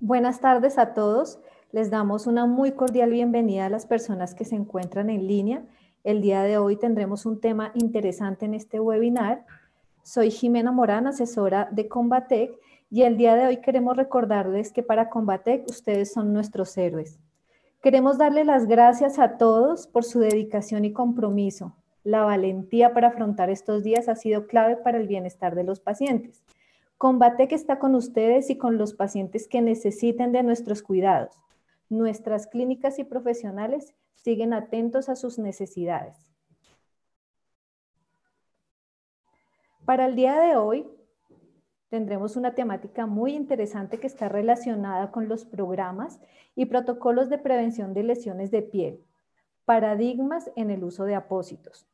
Buenas tardes a todos. Les damos una muy cordial bienvenida a las personas que se encuentran en línea. El día de hoy tendremos un tema interesante en este webinar. Soy Jimena Morán, asesora de Combatec, y el día de hoy queremos recordarles que para Combatec ustedes son nuestros héroes. Queremos darle las gracias a todos por su dedicación y compromiso. La valentía para afrontar estos días ha sido clave para el bienestar de los pacientes. Combatec está con ustedes y con los pacientes que necesiten de nuestros cuidados. Nuestras clínicas y profesionales siguen atentos a sus necesidades. Para el día de hoy tendremos una temática muy interesante que está relacionada con los programas y protocolos de prevención de lesiones de piel, paradigmas en el uso de apósitos.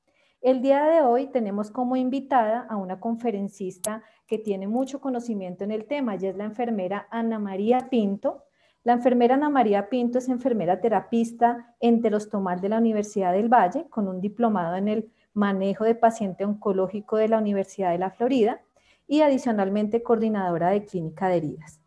El día de hoy tenemos como invitada a una conferencista que tiene mucho conocimiento en el tema, y es la enfermera Ana María Pinto, la enfermera Ana María Pinto es enfermera terapista enterostomal de la Universidad del Valle, con un diplomado en el manejo de paciente oncológico de la Universidad de la Florida y adicionalmente coordinadora de clínica de heridas.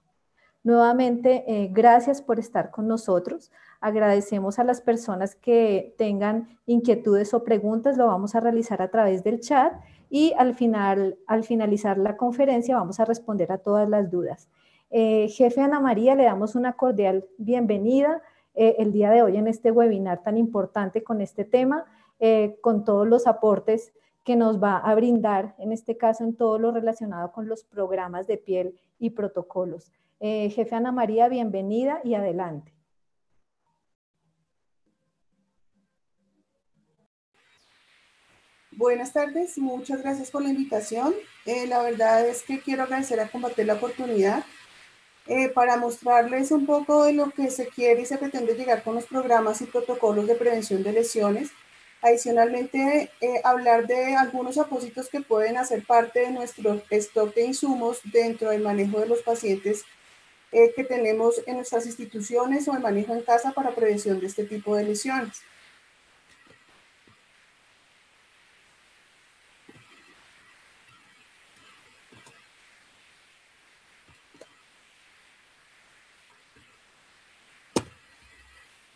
Nuevamente, eh, gracias por estar con nosotros. Agradecemos a las personas que tengan inquietudes o preguntas, lo vamos a realizar a través del chat y al, final, al finalizar la conferencia vamos a responder a todas las dudas. Eh, jefe Ana María, le damos una cordial bienvenida eh, el día de hoy en este webinar tan importante con este tema, eh, con todos los aportes que nos va a brindar, en este caso en todo lo relacionado con los programas de piel y protocolos. Jefe Ana María, bienvenida y adelante. Buenas tardes, muchas gracias por la invitación. la verdad es que quiero agradecer a Combatir la oportunidad eh, para mostrarles un poco de lo que se quiere y se pretende llegar con los programas y protocolos de prevención de lesiones. Adicionalmente, eh, hablar de algunos apósitos que pueden hacer parte de nuestro stock de insumos dentro del manejo de los pacientes eh, que tenemos en nuestras instituciones o el manejo en casa para prevención de este tipo de lesiones.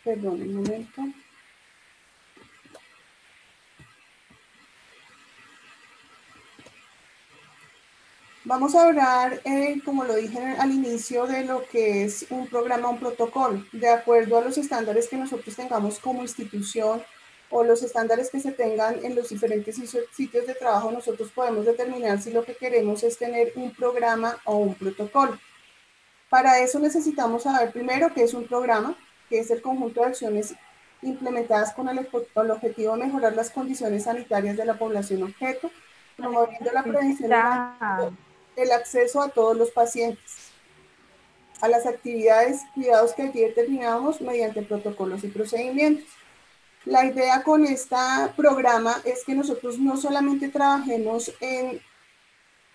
Perdón, un momento. Vamos a hablar, eh, como lo dije al inicio, de lo que es un programa, un protocolo, de acuerdo a los estándares que nosotros tengamos como institución o los estándares que se tengan en los diferentes sitios de trabajo, nosotros podemos determinar si lo que queremos es tener un programa o un protocolo. Para eso necesitamos saber primero qué es un programa, que es el conjunto de acciones implementadas con el, objetivo de mejorar las condiciones sanitarias de la población objeto, promoviendo la prevención del acceso a todos los pacientes a las actividades, cuidados que aquí determinamos mediante protocolos y procedimientos. La idea con este programa es que nosotros no solamente trabajemos en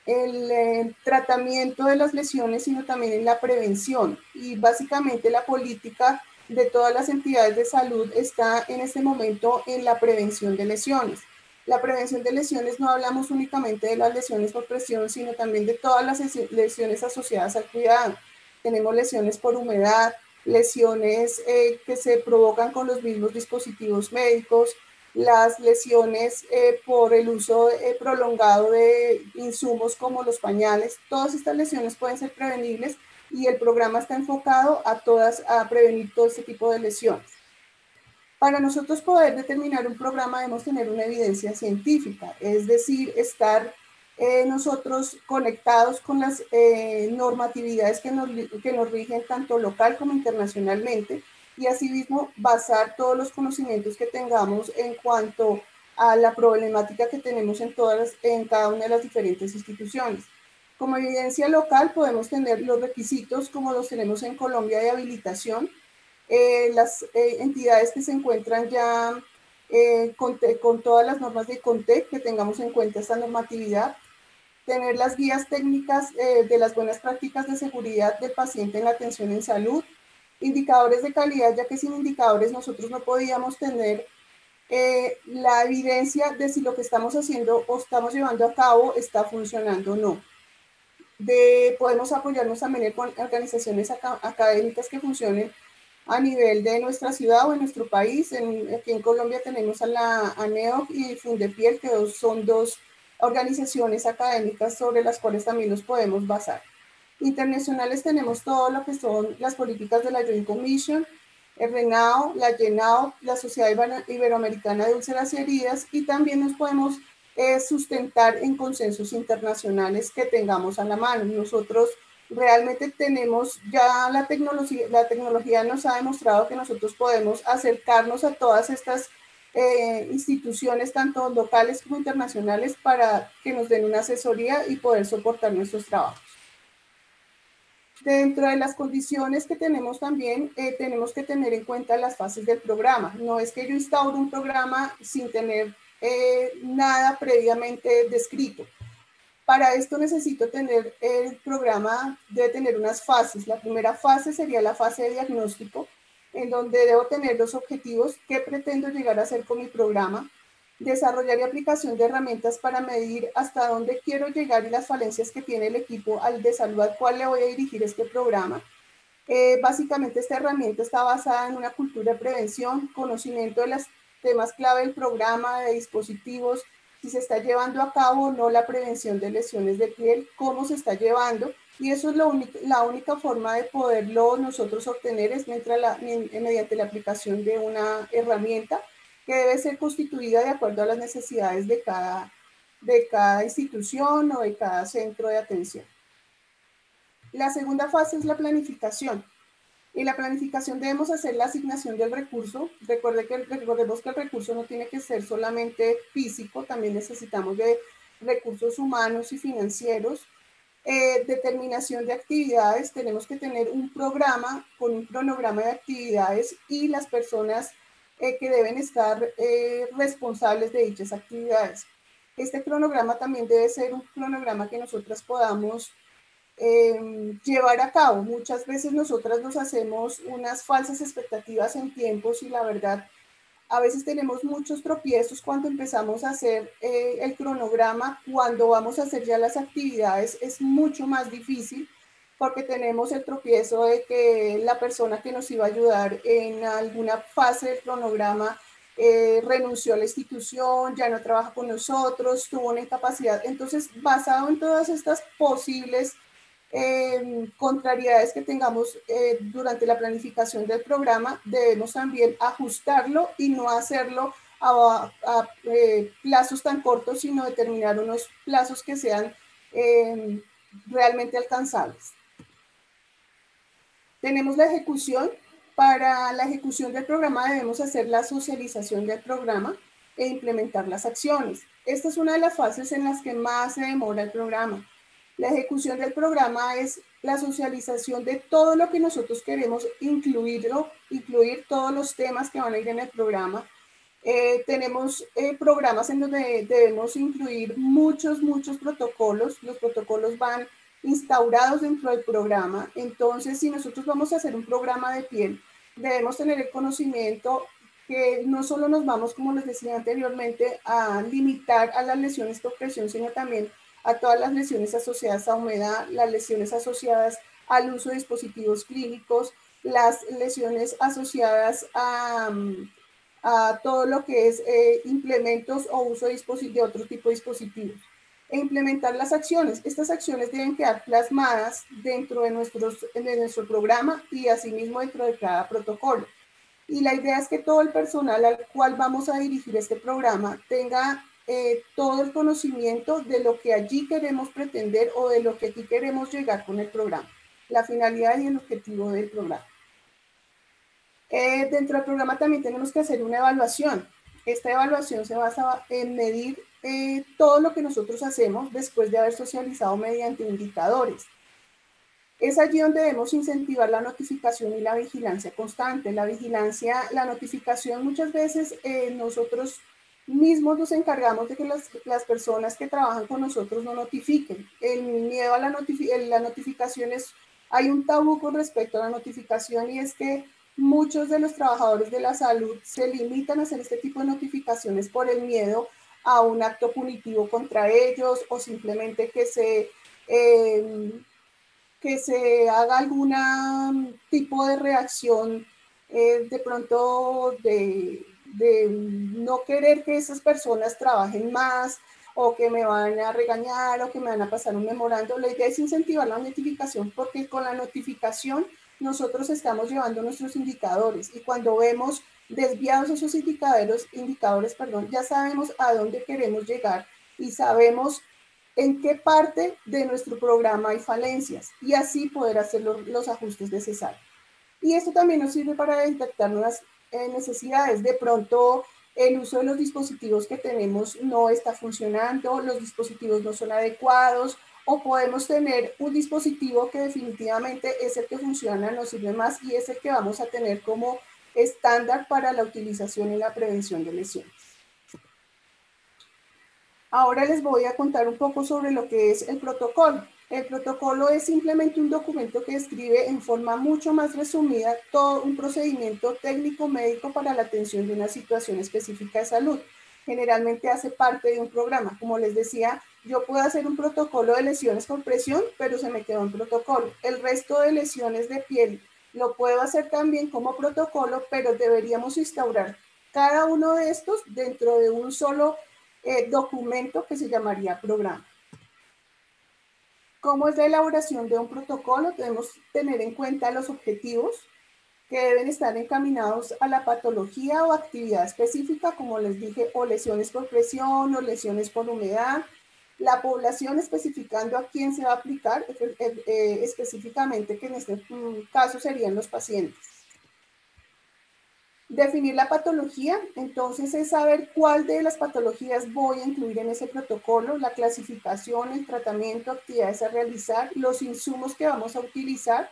el eh, tratamiento de las lesiones, sino también en la prevención. Y básicamente la política de todas las entidades de salud está en este momento en la prevención de lesiones. La prevención de lesiones no hablamos únicamente de las lesiones por presión, sino también de todas las lesiones asociadas al cuidado. Tenemos lesiones por humedad, lesiones eh, que se provocan con los mismos dispositivos médicos, las lesiones eh, por el uso eh, prolongado de insumos como los pañales. Todas estas lesiones pueden ser prevenibles y el programa está enfocado a todas, a prevenir todo este tipo de lesiones. Para nosotros poder determinar un programa debemos tener una evidencia científica, es decir, estar eh, nosotros conectados con las eh, normatividades que nos, que nos rigen tanto local como internacionalmente y asimismo basar todos los conocimientos que tengamos en cuanto a la problemática que tenemos en, todas, en cada una de las diferentes instituciones. Como evidencia local podemos tener los requisitos como los tenemos en Colombia de habilitación, eh, las eh, entidades que se encuentran ya eh, con, con, todas las normas de CONTEC, que tengamos en cuenta esta normatividad, tener las guías técnicas de las buenas prácticas de seguridad del paciente en la atención en salud, indicadores de calidad, ya que sin indicadores nosotros no podíamos tener la evidencia de si lo que estamos haciendo o estamos llevando a cabo está funcionando o no. De, podemos apoyarnos también con organizaciones académicas que funcionen a nivel de nuestra ciudad o en nuestro país. En, aquí en Colombia tenemos a la ANEOC y Fundepiel, que son dos organizaciones académicas sobre las cuales también nos podemos basar. Internacionales tenemos todo lo que son las políticas de la Joint Commission, el RENAO, la GENAO, la Sociedad Iberoamericana de Úlceras y Heridas, y también nos podemos eh, sustentar en consensos internacionales que tengamos a la mano. Nosotros realmente tenemos ya la tecnología, la tecnología nos ha demostrado que nosotros podemos acercarnos a todas estas eh, instituciones, tanto locales como internacionales, para que nos den una asesoría y poder soportar nuestros trabajos. Dentro de las condiciones que tenemos también, eh, tenemos que tener en cuenta las fases del programa. No es que yo instaure un programa sin tener eh, nada previamente descrito. Para esto necesito tener el programa, debe tener unas fases. La primera fase sería la fase de diagnóstico, en donde debo tener los objetivos que pretendo llegar a hacer con mi programa, desarrollar y aplicación de herramientas para medir hasta dónde quiero llegar y las falencias que tiene el equipo al de salud le voy a dirigir este programa. Eh, básicamente esta herramienta está basada en una cultura de prevención, conocimiento de los temas clave del programa, de dispositivos, si se está llevando a cabo o no la prevención de lesiones de piel, cómo se está llevando. Y eso es lo la única forma de poderlo nosotros obtener es la, mediante la aplicación de una herramienta que debe ser constituida de acuerdo a las necesidades de cada, de cada institución o de cada centro de atención. La segunda fase es la planificación. En la planificación debemos hacer la asignación del recurso. Recuerde que, recordemos que el recurso no tiene que ser solamente físico, también necesitamos de recursos humanos y financieros. Eh, determinación de actividades, tenemos que tener un programa con un cronograma de actividades y las personas eh, que deben estar eh, responsables de dichas actividades. Este cronograma también debe ser un cronograma que nosotras podamos em, llevar a cabo. Muchas veces nosotras nos hacemos unas falsas expectativas en tiempos y la verdad, a veces tenemos muchos tropiezos cuando empezamos a hacer eh, el cronograma, cuando vamos a hacer ya las actividades es mucho más difícil porque tenemos el tropiezo de que la persona que nos iba a ayudar en alguna fase del cronograma eh, renunció a la institución, ya no trabaja con nosotros, tuvo una incapacidad. Entonces, basado en todas estas posibles em, contrariedades que tengamos eh, durante la planificación del programa, debemos también ajustarlo y no hacerlo a, eh, plazos tan cortos, sino determinar unos plazos que sean em, realmente alcanzables. Tenemos la ejecución. Para la ejecución del programa debemos hacer la socialización del programa e implementar las acciones. Esta es una de las fases en las que más se demora el programa. La ejecución del programa es la socialización de todo lo que nosotros queremos incluirlo, incluir todos los temas que van a ir en el programa. Eh, tenemos eh, programas en donde debemos incluir muchos, muchos protocolos. Los protocolos van instaurados dentro del programa. Entonces, si nosotros vamos a hacer un programa de piel, debemos tener el conocimiento que no solo nos vamos, como les decía anteriormente, a limitar a las lesiones por presión, sino también a todas las lesiones asociadas a humedad, las lesiones asociadas al uso de dispositivos clínicos, las lesiones asociadas a, a todo lo que es eh, implementos o uso de, de otro tipo de dispositivos e implementar las acciones. Estas acciones deben quedar plasmadas dentro de, nuestros, de nuestro programa y asimismo dentro de cada protocolo. Y la idea es que todo el personal al cual vamos a dirigir este programa tenga eh, todo el conocimiento de lo que allí queremos pretender o de lo que aquí queremos llegar con el programa, la finalidad y el objetivo del programa. Eh, dentro del programa también tenemos que hacer una evaluación. Esta evaluación se basa en medir eh, todo lo que nosotros hacemos después de haber socializado mediante indicadores. Es allí donde debemos incentivar la notificación y la vigilancia constante. La vigilancia, la notificación, muchas veces eh, nosotros mismos nos encargamos de que las, las, personas que trabajan con nosotros no notifiquen. El miedo a la, la notificación es, hay un tabú con respecto a la notificación y es que muchos de los trabajadores de la salud se limitan a hacer este tipo de notificaciones por el miedo a un acto punitivo contra ellos o simplemente que se em, que se haga algún tipo de reacción eh, de pronto de, de no querer que esas personas trabajen más o que me van a regañar o que me van a pasar un memorando. La idea es incentivar la notificación porque con la notificación nosotros estamos llevando nuestros indicadores y cuando vemos desviados esos indicadores, indicadores perdón, ya sabemos a dónde queremos llegar y sabemos en qué parte de nuestro programa hay falencias y así poder hacer los, los ajustes necesarios. Y esto también nos sirve para detectar nuevas eh, necesidades. De pronto el uso de los dispositivos que tenemos no está funcionando, los dispositivos no son adecuados o podemos tener un dispositivo que definitivamente es el que funciona, nos sirve más y es el que vamos a tener como estándar para la utilización y la prevención de lesiones. Ahora les voy a contar un poco sobre lo que es el protocolo. El protocolo es simplemente un documento que describe en forma mucho más resumida todo un procedimiento técnico médico para la atención de una situación específica de salud. Generalmente hace parte de un programa. Como les decía, yo puedo hacer un protocolo de lesiones por presión, pero se me quedó en protocolo. El resto de lesiones de piel lo puedo hacer también como protocolo, pero deberíamos instaurar cada uno de estos dentro de un solo eh, documento que se llamaría programa. ¿Cómo es la elaboración de un protocolo? Debemos tener en cuenta los objetivos que deben estar encaminados a la patología o actividad específica, como les dije, o lesiones por presión o lesiones por humedad, la población especificando a quién se va a aplicar, eh, eh, específicamente que en este mm, caso serían los pacientes. Definir la patología, entonces es saber cuál de las patologías voy a incluir en ese protocolo, la clasificación, el tratamiento, actividades a realizar, los insumos que vamos a utilizar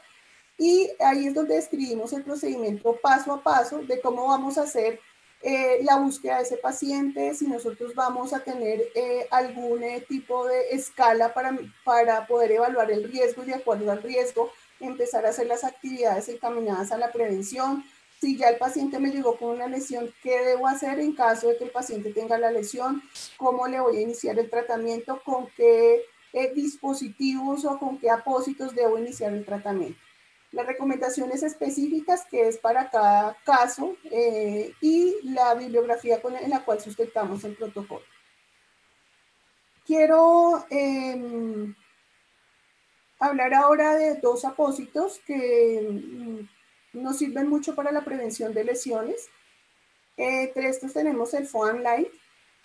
y ahí es donde describimos el procedimiento paso a paso de cómo vamos a hacer eh, la búsqueda de ese paciente, si nosotros vamos a tener eh, algún eh, tipo de escala para, para poder evaluar el riesgo y de acuerdo al riesgo empezar a hacer las actividades encaminadas a la prevención, si ya el paciente me llegó con una lesión, ¿qué debo hacer en caso de que el paciente tenga la lesión? ¿Cómo le voy a iniciar el tratamiento? ¿Con qué eh, dispositivos o con qué apósitos debo iniciar el tratamiento? Las recomendaciones específicas que es para cada caso eh, y la bibliografía con, en la cual sustentamos el protocolo. Quiero em, hablar ahora de dos apósitos que mm, nos sirven mucho para la prevención de lesiones. Eh, entre estos tenemos el Foam.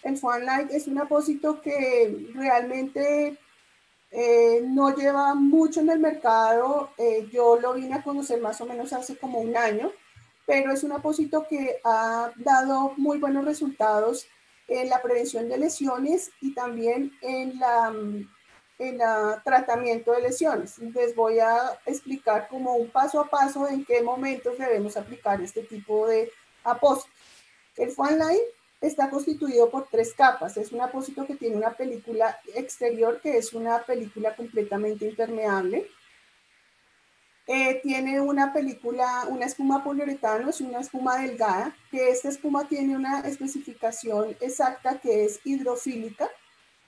El Foam es un apósito que realmente eh, no lleva mucho en el mercado. Eh, yo lo vine a conocer más o menos hace como un año, pero es un apósito que ha dado muy buenos resultados en la prevención de lesiones y también en la en el tratamiento de lesiones. Les voy a explicar como un paso a paso en qué momentos debemos aplicar este tipo de apósitos. El Line está constituido por tres capas. Es un apósito que tiene una película exterior, que es una película completamente impermeable. Eh, tiene una película, una espuma poliuretano, es una espuma delgada, que esta espuma tiene una especificación exacta que es hidrofílica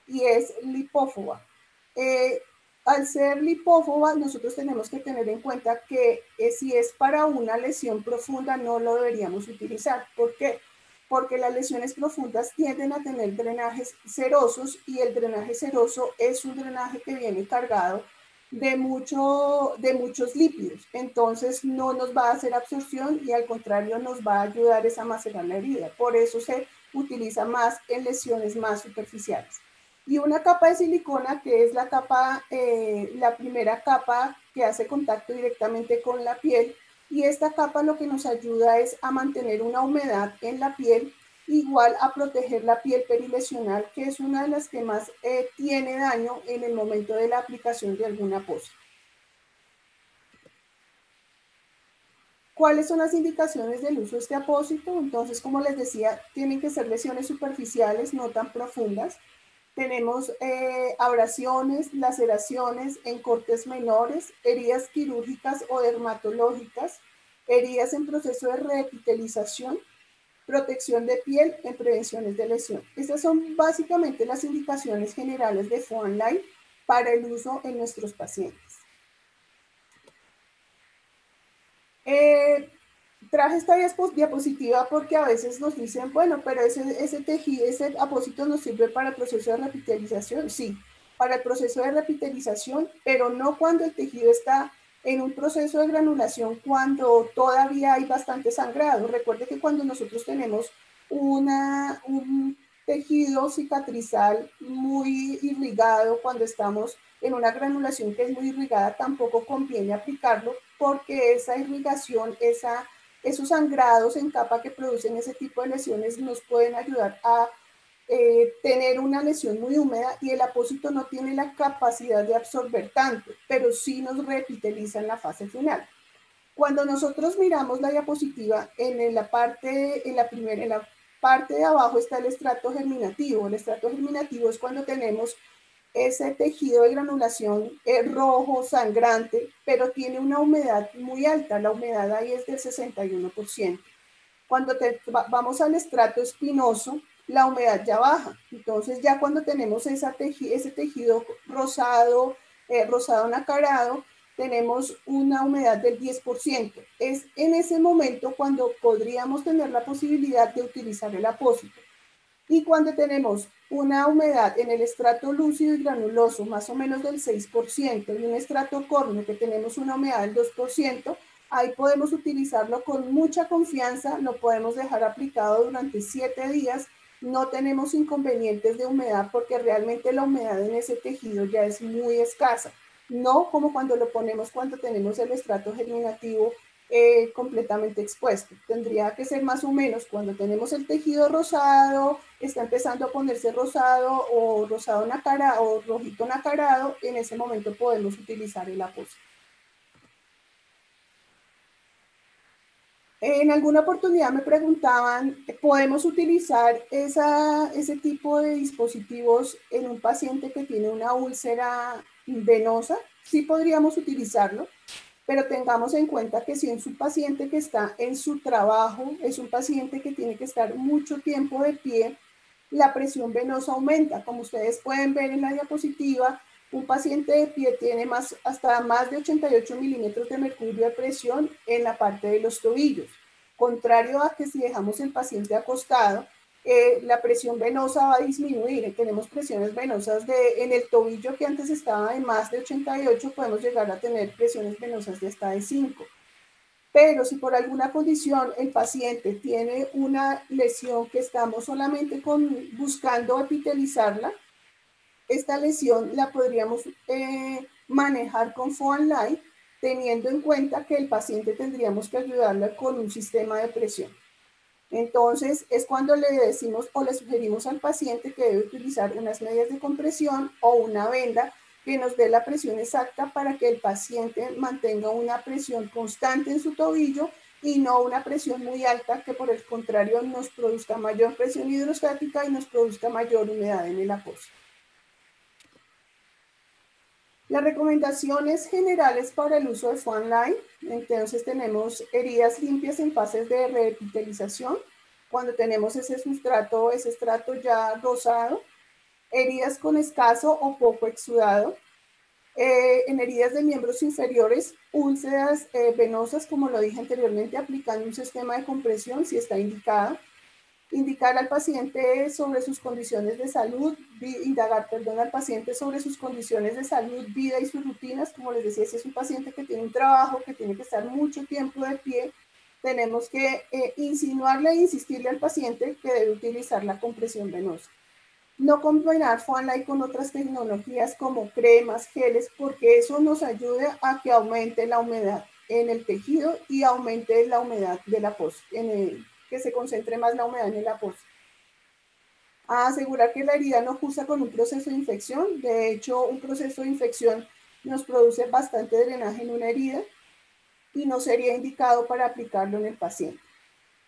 y es lipófoba. Eh, al ser lipófoba, nosotros tenemos que tener en cuenta que eh, si es para una lesión profunda, no lo deberíamos utilizar. ¿Por qué? Porque las lesiones profundas tienden a tener drenajes serosos y el drenaje seroso es un drenaje que viene cargado de, mucho, de muchos lípidos. Entonces no nos va a hacer absorción y al contrario nos va a ayudar a macerar la herida. Por eso se utiliza más en lesiones más superficiales y una capa de silicona que es la capa, eh, la primera capa que hace contacto directamente con la piel y esta capa lo que nos ayuda es a mantener una humedad en la piel igual a proteger la piel perilesional que es una de las que más eh, tiene daño en el momento de la aplicación de alguna pose. ¿Cuáles son las indicaciones del uso de este apósito? Entonces, como les decía, tienen que ser lesiones superficiales, no tan profundas. Tenemos eh, abrasiones, laceraciones en cortes menores, heridas quirúrgicas o dermatológicas, heridas en proceso de reepitelización, protección de piel en prevenciones de lesión. Estas son básicamente las indicaciones generales de Light para el uso en nuestros pacientes. Eh, traje esta diapositiva porque a veces nos dicen, bueno, pero ese, ese tejido, ese apósito nos sirve para el proceso de repitalización. Sí, para el proceso de repitalización, pero no cuando el tejido está en un proceso de granulación, cuando todavía hay bastante sangrado. Recuerde que cuando nosotros tenemos una, un tejido cicatrizal muy irrigado, cuando estamos en una granulación que es muy irrigada, tampoco conviene aplicarlo porque esa irrigación, esa esos sangrados en capa que producen ese tipo de lesiones nos pueden ayudar a eh, tener una lesión muy húmeda y el apósito no tiene la capacidad de absorber tanto, pero sí nos repiteliza en la fase final. Cuando nosotros miramos la diapositiva, en la parte, en la primera, en la parte de abajo está el estrato germinativo. El estrato germinativo es cuando tenemos ese tejido de granulación es rojo, sangrante, pero tiene una humedad muy alta. La humedad ahí es del 61%. Cuando vamos al estrato espinoso, la humedad ya baja. Entonces ya cuando tenemos ese tejido rosado, eh, rosado nacarado, tenemos una humedad del 10%. Es en ese momento cuando podríamos tener la posibilidad de utilizar el apósito. Y cuando tenemos una humedad en el estrato lúcido y granuloso más o menos del 6% y un estrato córneo que tenemos una humedad del 2%, ahí podemos utilizarlo con mucha confianza, lo podemos dejar aplicado durante 7 días, no tenemos inconvenientes de humedad porque realmente la humedad en ese tejido ya es muy escasa, no como cuando lo ponemos cuando tenemos el estrato germinativo eh, completamente expuesto. Tendría que ser más o menos cuando tenemos el tejido rosado, está empezando a ponerse rosado o rosado nacarado o rojito nacarado, en ese momento podemos utilizar el apósito. En alguna oportunidad me preguntaban, ¿podemos utilizar ese tipo de dispositivos en un paciente que tiene una úlcera venosa? Sí podríamos utilizarlo pero tengamos en cuenta que si es un paciente que está en su trabajo, es un paciente que tiene que estar mucho tiempo de pie, la presión venosa aumenta. Como ustedes pueden ver en la diapositiva, un paciente de pie tiene más, hasta más de 88 milímetros de mercurio de presión en la parte de los tobillos. Contrario a que si dejamos el paciente acostado, eh, la presión venosa va a disminuir. Tenemos presiones venosas de, en el tobillo que antes estaba de más de 88, podemos llegar a tener presiones venosas de hasta de 5. Pero si por alguna condición el paciente tiene una lesión que estamos solamente con, buscando epitelizarla, esta lesión la podríamos eh, manejar con Light, teniendo en cuenta que el paciente tendríamos que ayudarle con un sistema de presión. Entonces, es cuando le decimos o le sugerimos al paciente que debe utilizar unas medias de compresión o una venda que nos dé la presión exacta para que el paciente mantenga una presión constante en su tobillo y no una presión muy alta que por el contrario nos produzca mayor presión hidrostática y nos produzca mayor humedad en el apósito. Las recomendaciones generales para el uso de Line, entonces tenemos heridas limpias en fases de revitalización, cuando tenemos ese sustrato, ese estrato ya rosado, heridas con escaso o poco exudado, eh, en heridas de miembros inferiores, úlceras eh, venosas, como lo dije anteriormente, aplicando un sistema de compresión si está indicado, indicar al paciente sobre sus condiciones de salud, indagar, perdón, al paciente sobre sus condiciones de salud, vida y sus rutinas. Como les decía, si es un paciente que tiene un trabajo, que tiene que estar mucho tiempo de pie, tenemos que eh, insinuarle e insistirle al paciente que debe utilizar la compresión venosa. No combinar Fuanlight con otras tecnologías como cremas, geles, porque eso nos ayuda a que aumente la humedad en el tejido y aumente la humedad de la post, en el, que se concentre más la humedad en el apósito. A asegurar que la herida no cursa con un proceso de infección. De hecho, un proceso de infección nos produce bastante drenaje en una herida y no sería indicado para aplicarlo en el paciente.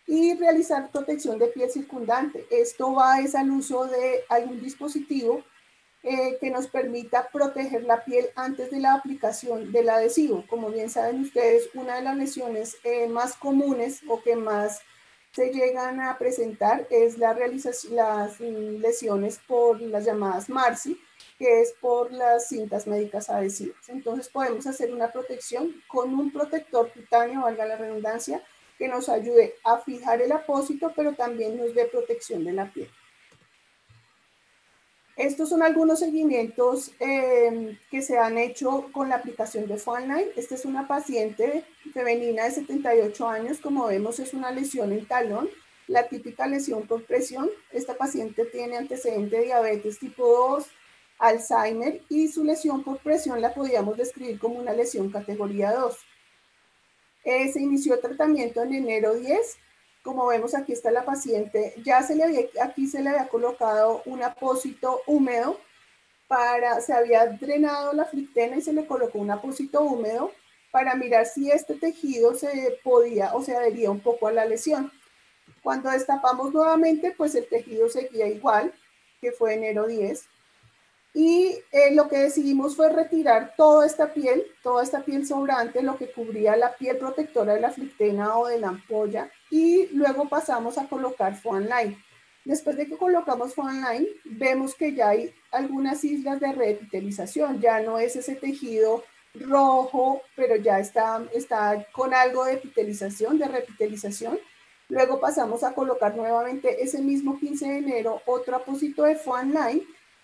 Y realizar protección de piel circundante. Esto va es al uso de algún dispositivo eh, que nos permita proteger la piel antes de la aplicación del adhesivo. Como bien saben ustedes, una de las lesiones eh, más comunes o que más se llegan a presentar es la realización, las lesiones por las llamadas MARSI, que es por las cintas médicas adhesivas. Entonces podemos hacer una protección con un protector cutáneo, valga la redundancia, que nos ayude a fijar el apósito, pero también nos dé protección de la piel. Estos son algunos seguimientos em, que se han hecho con la aplicación de Line. Esta es una paciente femenina de 78 años. Como vemos, es una lesión en talón, la típica lesión por presión. Esta paciente tiene antecedente de diabetes tipo 2, Alzheimer y su lesión por presión la podíamos describir como una lesión categoría 2. Eh, se inició tratamiento en enero 10 como vemos aquí está la paciente, ya se le había, aquí se le había colocado un apósito húmedo para, se había drenado la flictena y se le colocó un apósito húmedo para mirar si este tejido se podía o se adhería un poco a la lesión. Cuando destapamos nuevamente, pues el tejido seguía igual, que fue enero 10. Y eh, lo que decidimos fue retirar toda esta piel, toda esta piel sobrante, lo que cubría la piel protectora de la flictena o de la ampolla, y luego pasamos a colocar Foam Line. Después de que colocamos Foam Line, vemos que ya hay algunas islas de revitalización, ya no es ese tejido rojo, pero ya está, está con algo de epitelización, de revitalización. Luego pasamos a colocar nuevamente ese mismo 15 de enero otro apósito de Foam Line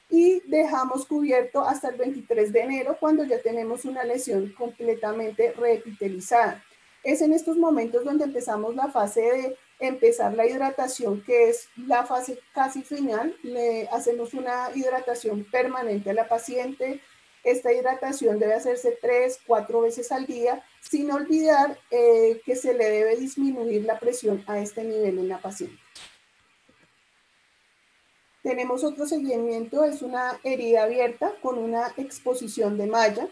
y dejamos cubierto hasta el 23 de enero cuando ya tenemos una lesión completamente reepitelizada. Es en estos momentos donde empezamos la fase de empezar la hidratación, que es la fase casi final. Le hacemos una hidratación permanente a la paciente. Esta hidratación debe hacerse tres, cuatro veces al día, sin olvidar eh, que se le debe disminuir la presión a este nivel en la paciente. Tenemos otro seguimiento, es una herida abierta con una exposición de malla.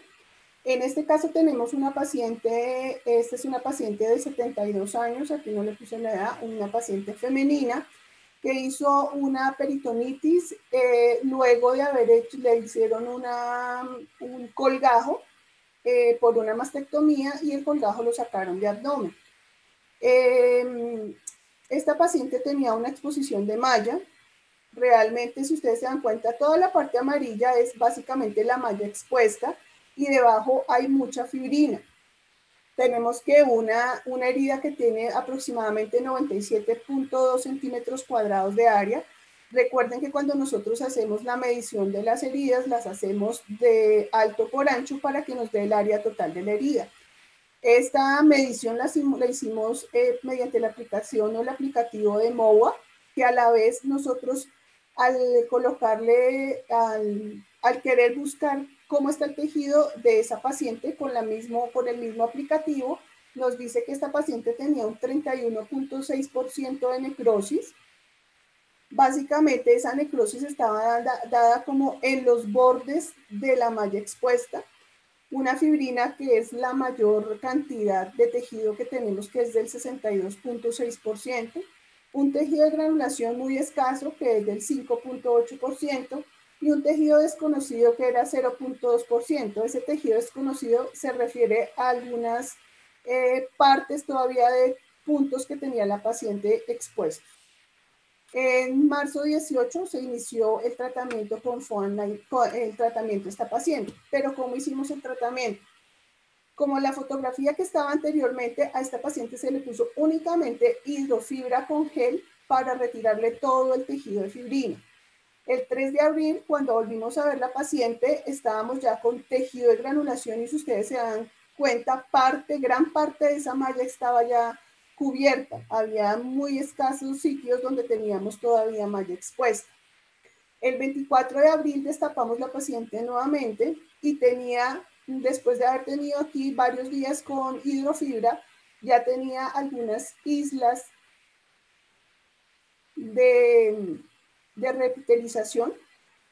En este caso tenemos una paciente, esta es una paciente de 72 años, aquí no le puse la edad, una paciente femenina que hizo una peritonitis, eh, luego de haber hecho, le hicieron una, un colgajo eh, por una mastectomía y el colgajo lo sacaron de abdomen. Em, esta paciente tenía una exposición de malla, realmente si ustedes se dan cuenta, toda la parte amarilla es básicamente la malla expuesta y debajo hay mucha fibrina. Tenemos que una, una herida que tiene aproximadamente 97.2 centímetros cuadrados de área. Recuerden que cuando nosotros hacemos la medición de las heridas, las hacemos de alto por ancho para que nos dé el área total de la herida. Esta medición la, hicimos eh, mediante la aplicación o el aplicativo de MOA, que a la vez nosotros al colocarle, al, al, querer buscar cómo está el tejido de esa paciente con, la mismo, con el mismo aplicativo, nos dice que esta paciente tenía un 31.6% de necrosis. Básicamente esa necrosis estaba dada, dada como en los bordes de la malla expuesta. Una fibrina que es la mayor cantidad de tejido que tenemos, que es del 62.6% un tejido de granulación muy escaso que es del 5.8% y un tejido desconocido que era 0.2%. Ese tejido desconocido se refiere a algunas eh, partes todavía de puntos que tenía la paciente expuestos. En marzo 18 se inició el tratamiento con, con el tratamiento de esta paciente, pero ¿cómo hicimos el tratamiento? Como la fotografía que estaba anteriormente, a esta paciente se le puso únicamente hidrofibra con gel para retirarle todo el tejido de fibrina. El 3 de abril, cuando volvimos a ver la paciente, estábamos ya con tejido de granulación y si ustedes se dan cuenta, parte, gran parte de esa malla estaba ya cubierta. Había muy escasos sitios donde teníamos todavía malla expuesta. El 24 de abril destapamos la paciente nuevamente y tenía después de haber tenido aquí varios días con hidrofibra, ya tenía algunas islas de, de repitelización,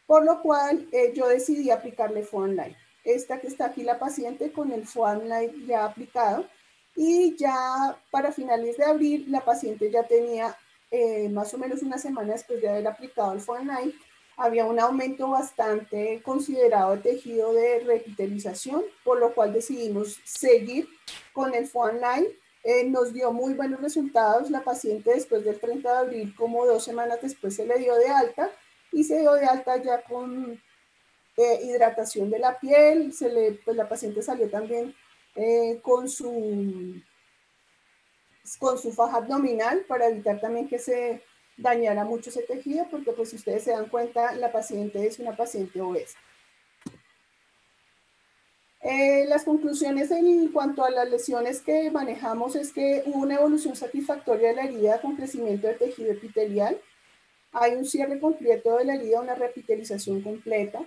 por lo cual eh, yo decidí aplicarle Foam Light. Esta que está aquí la paciente con el Foam Light ya aplicado y ya para finales de abril la paciente ya tenía eh, más o menos una semana después de haber aplicado el Foam Light había un aumento bastante considerado de tejido de revitalización, por lo cual decidimos seguir con el Foam Line. Eh, nos dio muy buenos resultados. La paciente después del 30 de abril, como dos semanas después, se le dio de alta y se dio de alta ya con eh, hidratación de la piel, se le, pues la paciente salió también eh, con, su, con su faja abdominal para evitar también que se dañara mucho ese tejido, porque pues si ustedes se dan cuenta, la paciente es una paciente obesa. Eh, las conclusiones en cuanto a las lesiones que manejamos es que hubo una evolución satisfactoria de la herida con crecimiento de tejido epitelial. Hay un cierre completo de la herida, una repitelización completa.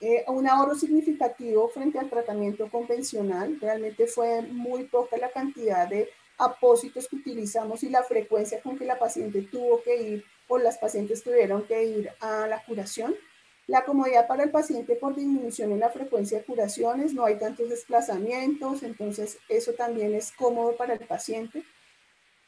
Eh, un ahorro significativo frente al tratamiento convencional. Realmente fue muy poca la cantidad de apósitos que utilizamos y la frecuencia con que la paciente tuvo que ir o las pacientes tuvieron que ir a la curación. La comodidad para el paciente por disminución en la frecuencia de curaciones, no hay tantos desplazamientos, entonces eso también es cómodo para el paciente.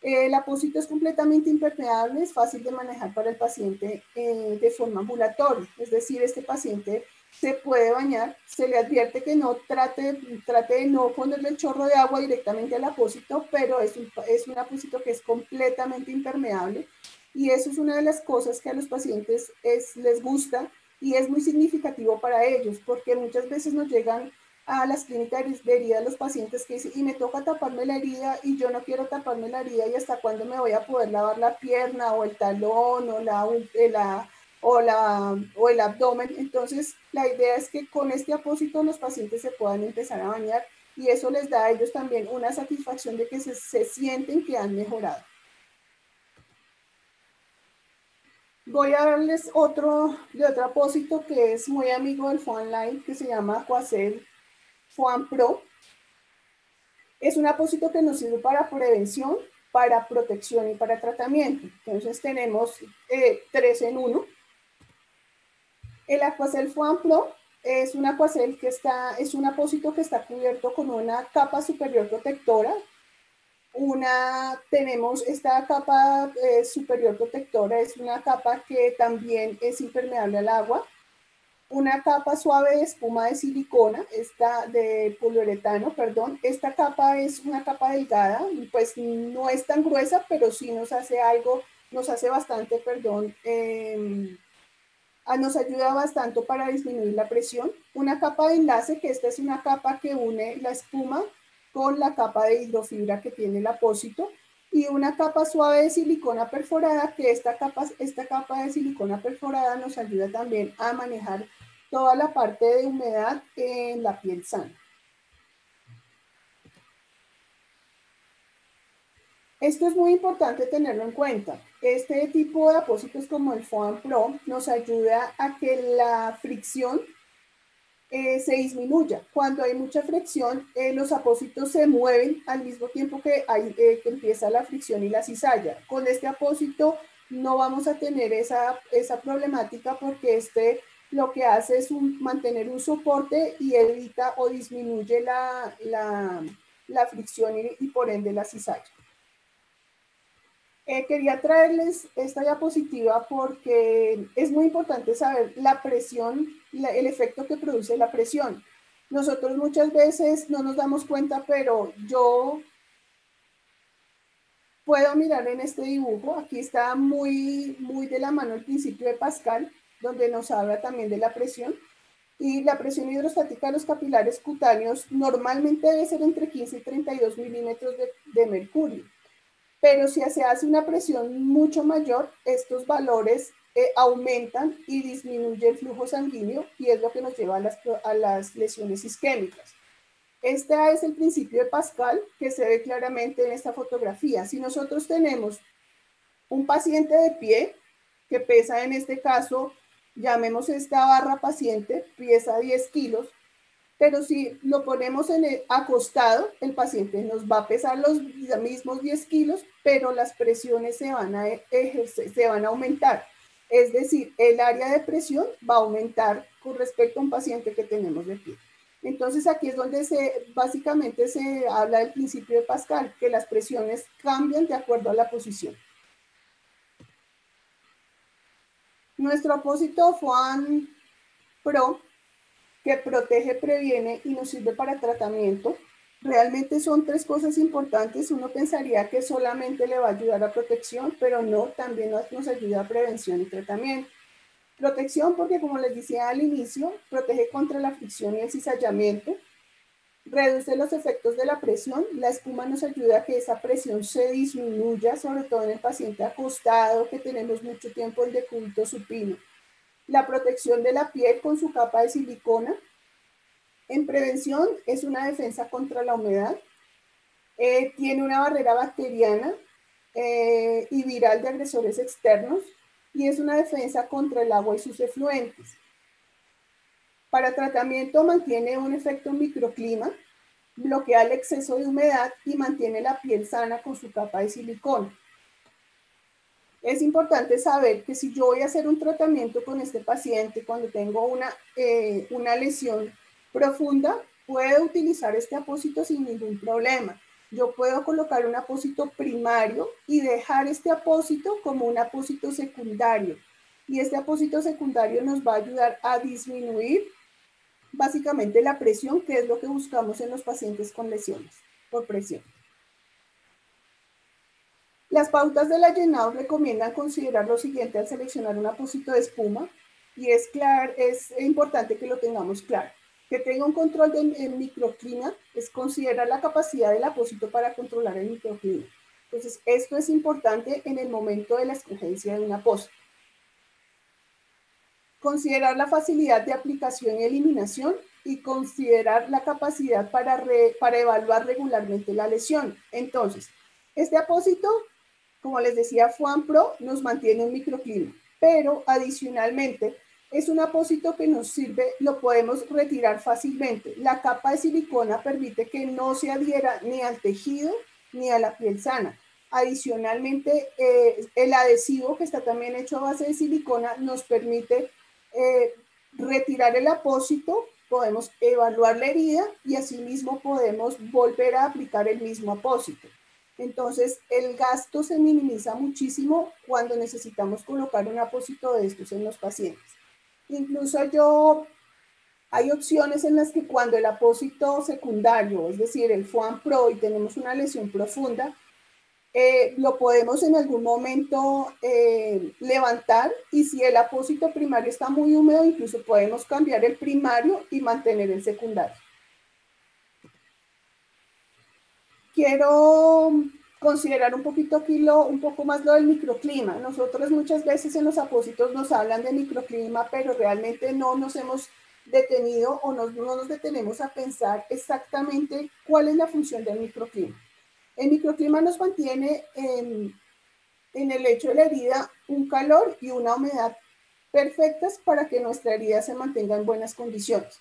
El apósito es completamente impermeable, es fácil de manejar para el paciente eh, de forma ambulatoria, es decir, este paciente se puede bañar, se le advierte que no trate, trate de no ponerle el chorro de agua directamente al apósito, pero es un, es un apósito que es completamente impermeable y eso es una de las cosas que a los pacientes es, les gusta y es muy significativo para ellos porque muchas veces nos llegan a las clínicas de herida los pacientes que dicen, y me toca taparme la herida y yo no quiero taparme la herida y hasta cuándo me voy a poder lavar la pierna o el talón o, la, la, o, la, o el abdomen. Entonces, la idea es que con este apósito los pacientes se puedan empezar a bañar y eso les da a ellos también una satisfacción de que se, se sienten que han mejorado. Voy a darles otro de otro apósito que es muy amigo del Foam Line, que se llama Aquacel Foam Pro. Es un apósito que nos sirve para prevención, para protección y para tratamiento. Entonces tenemos eh, tres en uno. El Aquacel Foam Pro es un Aquacel que está, es un apósito que está cubierto con una capa superior protectora una, tenemos esta capa eh, superior protectora, es una capa que también es impermeable al agua. Una capa suave de espuma de silicona, esta de poliuretano, perdón. Esta capa es una capa delgada, pues no es tan gruesa, pero sí nos hace algo, nos hace bastante, perdón, em, nos ayuda bastante para disminuir la presión. Una capa de enlace, que esta es una capa que une la espuma con la capa de hidrofibra que tiene el apósito y una capa suave de silicona perforada, que esta capa, esta capa de silicona perforada nos ayuda también a manejar toda la parte de humedad en la piel sana. Esto es muy importante tenerlo en cuenta. Este tipo de apósitos como el Foam Pro nos ayuda a que la fricción eh, se disminuya. Cuando hay mucha fricción, eh, los apósitos se mueven al mismo tiempo que, hay, eh, que empieza la fricción y la cizalla. Con este apósito no vamos a tener esa, esa problemática porque este lo que hace es mantener un soporte y evita o disminuye la, la, la fricción y, y, por ende la cizalla. Quería traerles esta diapositiva porque es muy importante saber la presión el efecto que produce la presión. Nosotros muchas veces no nos damos cuenta, pero yo puedo mirar en este dibujo, aquí está muy, muy de la mano el principio de Pascal, donde nos habla también de la presión. Y la presión hidrostática de los capilares cutáneos normalmente debe ser entre 15 y 32 milímetros de, de mercurio. Pero si se hace una presión mucho mayor, estos valores eh, aumentan y disminuye el flujo sanguíneo y es lo que nos lleva a las, a las lesiones isquémicas. Este es el principio de Pascal que se ve claramente en esta fotografía. Si nosotros tenemos un paciente de pie que pesa en este caso, llamemos esta barra paciente, pesa 10 kilos, pero si lo ponemos en el acostado, el paciente nos va a pesar los mismos 10 kilos, pero las presiones se van a, ejercer, se van a aumentar. Es decir, el área de presión va a aumentar con respecto a un paciente que tenemos de pie. Entonces aquí es donde se, básicamente se habla del principio de Pascal, que las presiones cambian de acuerdo a la posición. Nuestro apósito FOAN Pro, que protege, previene y nos sirve para tratamiento, Realmente son tres cosas importantes. Uno pensaría que solamente le va a ayudar a protección, pero no, también nos, ayuda a prevención y tratamiento. Protección porque, como les decía al inicio, protege contra la fricción y el cizallamiento, reduce los efectos de la presión. La espuma nos ayuda a que esa presión se disminuya, sobre todo en el paciente acostado, que tenemos mucho tiempo en decúbito supino. La protección de la piel con su capa de silicona. En prevención es una defensa contra la humedad. Eh, tiene una barrera bacteriana eh, y viral de agresores externos y es una defensa contra el agua y sus efluentes. Para tratamiento mantiene un efecto microclima, bloquea el exceso de humedad y mantiene la piel sana con su capa de silicona. Es importante saber que si yo voy a hacer un tratamiento con este paciente cuando tengo una, eh, una lesión profunda, puedo utilizar este apósito sin ningún problema yo puedo colocar un apósito primario y dejar este apósito como un apósito secundario. Y este apósito secundario nos va a ayudar a disminuir básicamente la presión, que es lo que buscamos en los pacientes con lesiones por presión. Las pautas de la llenado recomiendan considerar lo siguiente al seleccionar un apósito de espuma y es, claro, es importante que lo tengamos claro que tenga un control del microclima es considerar la capacidad del apósito para controlar el microclima. Entonces, esto es importante en el momento de la escogencia de un apósito. Considerar la facilidad de aplicación y eliminación y considerar la capacidad para, para evaluar regularmente la lesión. Entonces, este apósito, como les decía, Fuan Pro nos mantiene un microclima, pero adicionalmente es un apósito que nos sirve, lo podemos retirar fácilmente. La capa de silicona permite que no se adhiera ni al tejido ni a la piel sana. Adicionalmente, eh, el adhesivo que está también hecho a base de silicona nos permite eh, retirar el apósito, podemos evaluar la herida y asimismo podemos volver a aplicar el mismo apósito. Entonces, el gasto se minimiza muchísimo cuando necesitamos colocar un apósito de estos en los pacientes. Incluso yo, hay opciones en las que cuando el apósito secundario, es decir, el FUAN Pro, y tenemos una lesión profunda, eh, lo podemos en algún momento eh, levantar y si el apósito primario está muy húmedo, incluso podemos cambiar el primario y mantener el secundario. Quiero considerar un poquito aquí lo, un poco más lo del microclima. Nosotros muchas veces en los apósitos nos hablan de microclima, pero realmente no nos hemos detenido o no nos detenemos a pensar exactamente cuál es la función del microclima. El microclima nos mantiene en, el lecho de la herida un calor y una humedad perfectas para que nuestra herida se mantenga en buenas condiciones.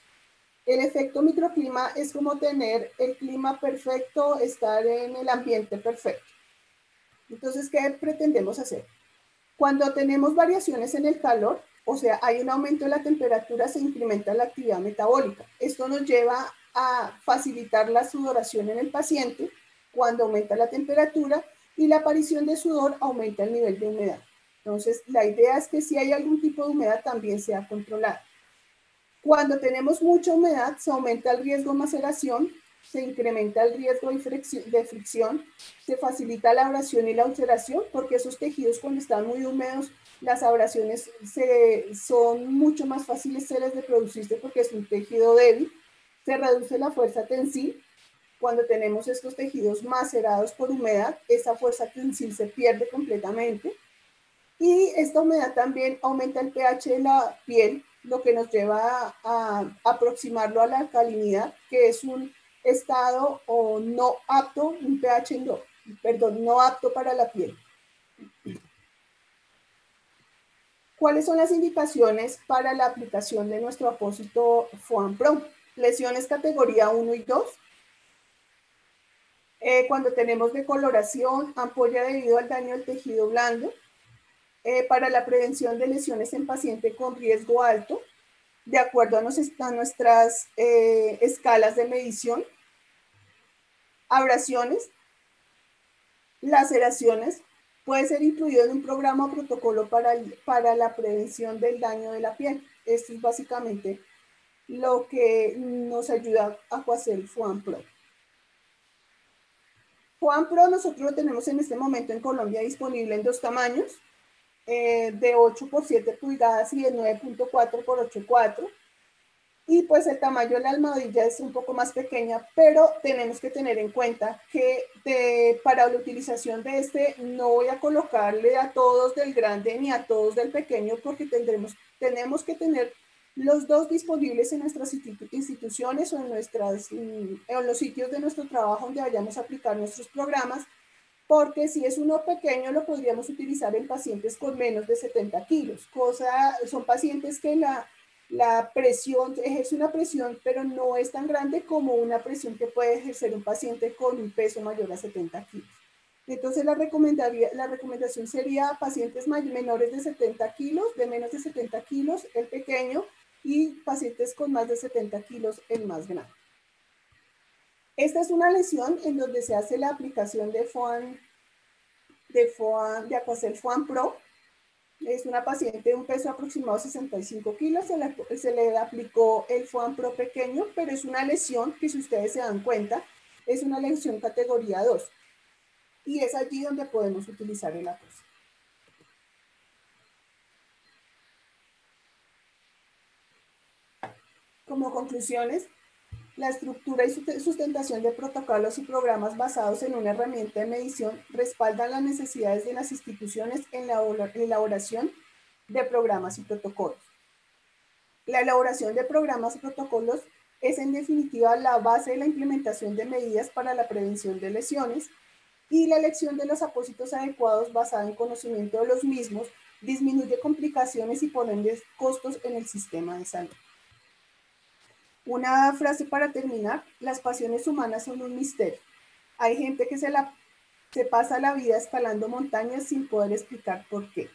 El efecto microclima es como tener el clima perfecto, estar en el ambiente perfecto. Entonces, ¿qué pretendemos hacer? Cuando tenemos variaciones en el calor, o sea, hay un aumento de la temperatura, se incrementa la actividad metabólica. Esto nos lleva a facilitar la sudoración en el paciente cuando aumenta la temperatura y la aparición de sudor aumenta el nivel de humedad. Entonces, la idea es que si hay algún tipo de humedad también sea controlada. Cuando tenemos mucha humedad, se aumenta el riesgo de maceración, se incrementa el riesgo de fricción, se facilita la abrasión y la ulceración, porque esos tejidos cuando están muy húmedos, las abrasiones son mucho más fáciles de producirse porque es un tejido débil, se reduce la fuerza tensil. Cuando tenemos estos tejidos macerados por humedad, esa fuerza tensil se pierde completamente. Y esta humedad también aumenta el pH de la piel, lo que nos lleva a, aproximarlo a la alcalinidad, que es un estado o no apto, un pH no, perdón, no apto para la piel. ¿Cuáles son las indicaciones para la aplicación de nuestro apósito FOAM Pro? Lesiones categoría 1 y 2. Eh, cuando tenemos decoloración, ampolla debido al daño del tejido blando, eh, para la prevención de lesiones en paciente con riesgo alto, de acuerdo a, nuestras eh, escalas de medición, abrasiones, laceraciones, puede ser incluido en un programa o protocolo para, para la prevención del daño de la piel. Esto es básicamente lo que nos ayuda a hacer el FUAN Pro. FUAN Pro nosotros lo tenemos en este momento en Colombia disponible en dos tamaños, eh, de 8 por 7 pulgadas y de 9.4 por 8.4. Y pues el tamaño de la almohadilla es un poco más pequeña, pero tenemos que tener en cuenta que para la utilización de este no voy a colocarle a todos del grande ni a todos del pequeño porque tendremos, tenemos que tener los dos disponibles en nuestras instituciones o en, nuestras, en los sitios de nuestro trabajo donde vayamos a aplicar nuestros programas, porque si es uno pequeño lo podríamos utilizar en pacientes con menos de 70 kilos, cosa, son pacientes que la, presión, ejerce una presión, pero no es tan grande como una presión que puede ejercer un paciente con un peso mayor a 70 kilos. Entonces la, la recomendación sería pacientes menores de 70 kilos, de menos de 70 kilos, el pequeño, y pacientes con más de 70 kilos, el más grande. Esta es una lesión en donde se hace la aplicación de FOAN, de FOAN, de Aquacel FOAN Pro. Es una paciente de un peso aproximado de 65 kilos, se le, se le aplicó el FOAN Pro pequeño, pero es una lesión que si ustedes se dan cuenta, es una lesión categoría 2. Y es allí donde podemos utilizar el APOS. Como conclusiones, la estructura y sustentación de protocolos y programas basados en una herramienta de medición respaldan las necesidades de las instituciones en la elaboración de programas y protocolos. La elaboración de programas y protocolos es en definitiva la base de la implementación de medidas para la prevención de lesiones y la elección de los apósitos adecuados basada en conocimiento de los mismos disminuye complicaciones y ponen costos en el sistema de salud. Una frase para terminar, las pasiones humanas son un misterio. Hay gente que se, la, se pasa la vida escalando montañas sin poder explicar por qué.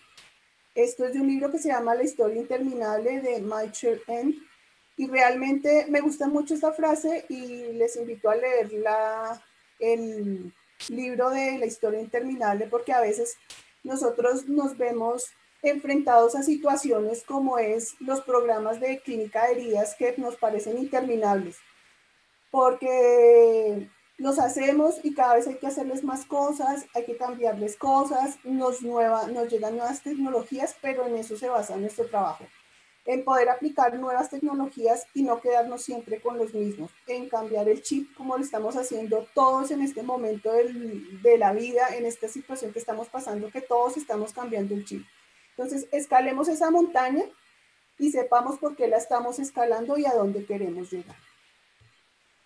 Esto es de un libro que se llama La historia interminable de Michael End. Y realmente me gusta mucho esta frase y les invito a leer la, el libro de La historia interminable porque a veces nosotros nos vemos enfrentados a situaciones como es los programas de clínica de heridas que nos parecen interminables, porque los hacemos y cada vez hay que hacerles más cosas, hay que cambiarles cosas, nos, llegan nuevas tecnologías, pero en eso se basa nuestro trabajo, en poder aplicar nuevas tecnologías y no quedarnos siempre con los mismos, en cambiar el chip como lo estamos haciendo todos en este momento de la vida, en esta situación que estamos pasando, que todos estamos cambiando el chip. Entonces, escalemos esa montaña y sepamos por qué la estamos escalando y a dónde queremos llegar.